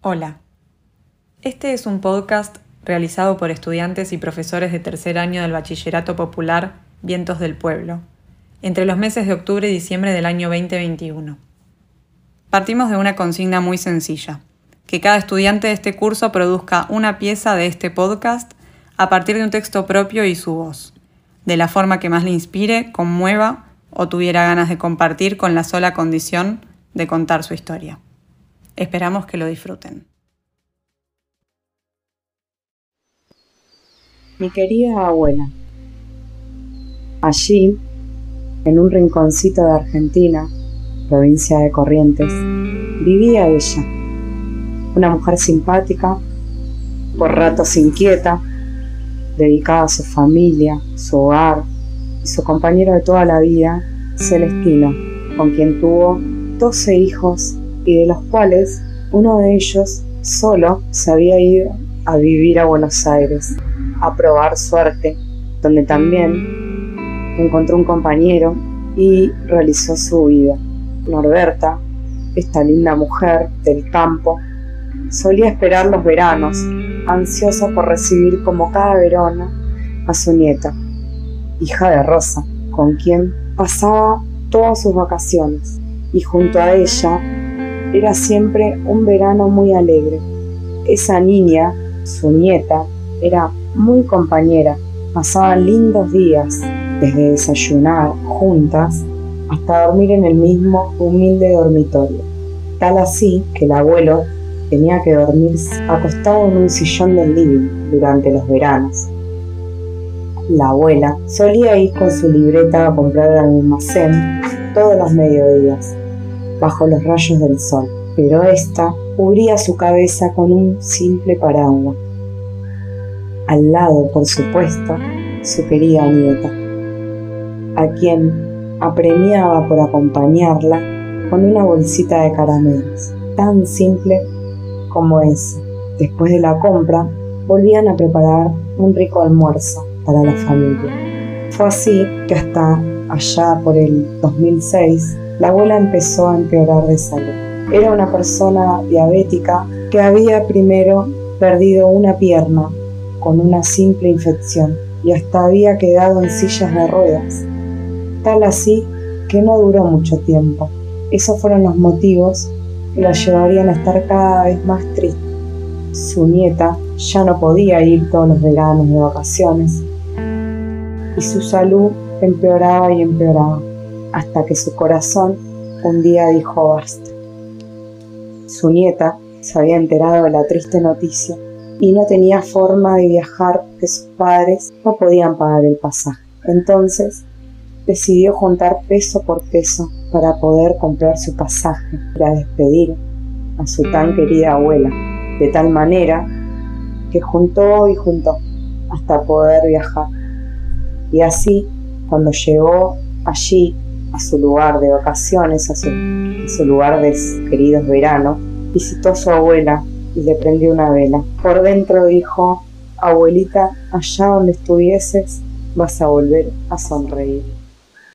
Hola. Este es un podcast realizado por estudiantes y profesores de tercer año del Bachillerato Popular Vientos del Pueblo, entre los meses de octubre y diciembre del año 2021. Partimos de una consigna muy sencilla, que cada estudiante de este curso produzca una pieza de este podcast a partir de un texto propio y su voz, de la forma que más le inspire, conmueva o tuviera ganas de compartir con la sola condición de contar su historia. Esperamos que lo disfruten. Mi querida abuela. Allí, en un rinconcito de Argentina, provincia de Corrientes, vivía ella, una mujer simpática, por ratos inquieta, dedicada a su familia, su hogar y su compañero de toda la vida, Celestino, con quien tuvo 12 hijos y de los cuales uno de ellos solo se había ido a vivir a Buenos Aires, a probar suerte, donde también encontró un compañero y realizó su vida. Norberta, esta linda mujer del campo, solía esperar los veranos, ansiosa por recibir como cada verona a su nieta, hija de Rosa, con quien pasaba todas sus vacaciones, y junto a ella era siempre un verano muy alegre. Esa niña, su nieta, era muy compañera. Pasaban lindos días, desde desayunar juntas hasta dormir en el mismo humilde dormitorio. Tal así que el abuelo tenía que dormir acostado en un sillón del living durante los veranos. La abuela solía ir con su libreta a comprar al almacén todos los mediodías bajo los rayos del sol, pero ésta cubría su cabeza con un simple paraguas. Al lado, por supuesto, su querida nieta, a quien apremiaba por acompañarla con una bolsita de caramelos, tan simple como esa. Después de la compra, volvían a preparar un rico almuerzo para la familia. Fue así que hasta allá por el 2006 la abuela empezó a empeorar de salud. Era una persona diabética que había primero perdido una pierna con una simple infección y hasta había quedado en sillas de ruedas. Tal así que no duró mucho tiempo. Esos fueron los motivos que la llevarían a estar cada vez más triste. Su nieta ya no podía ir todos los veranos de vacaciones y su salud empeoraba y empeoraba hasta que su corazón un día dijo basta. Su nieta se había enterado de la triste noticia y no tenía forma de viajar porque sus padres no podían pagar el pasaje. Entonces decidió juntar peso por peso para poder comprar su pasaje para despedir a su tan querida abuela, de tal manera que juntó y juntó hasta poder viajar. Y así, cuando llegó allí a su lugar de vacaciones, a su, lugar de queridos veranos, visitó a su abuela y le prendió una vela. Por dentro dijo, abuelita, allá donde estuvieses, vas a volver a sonreír.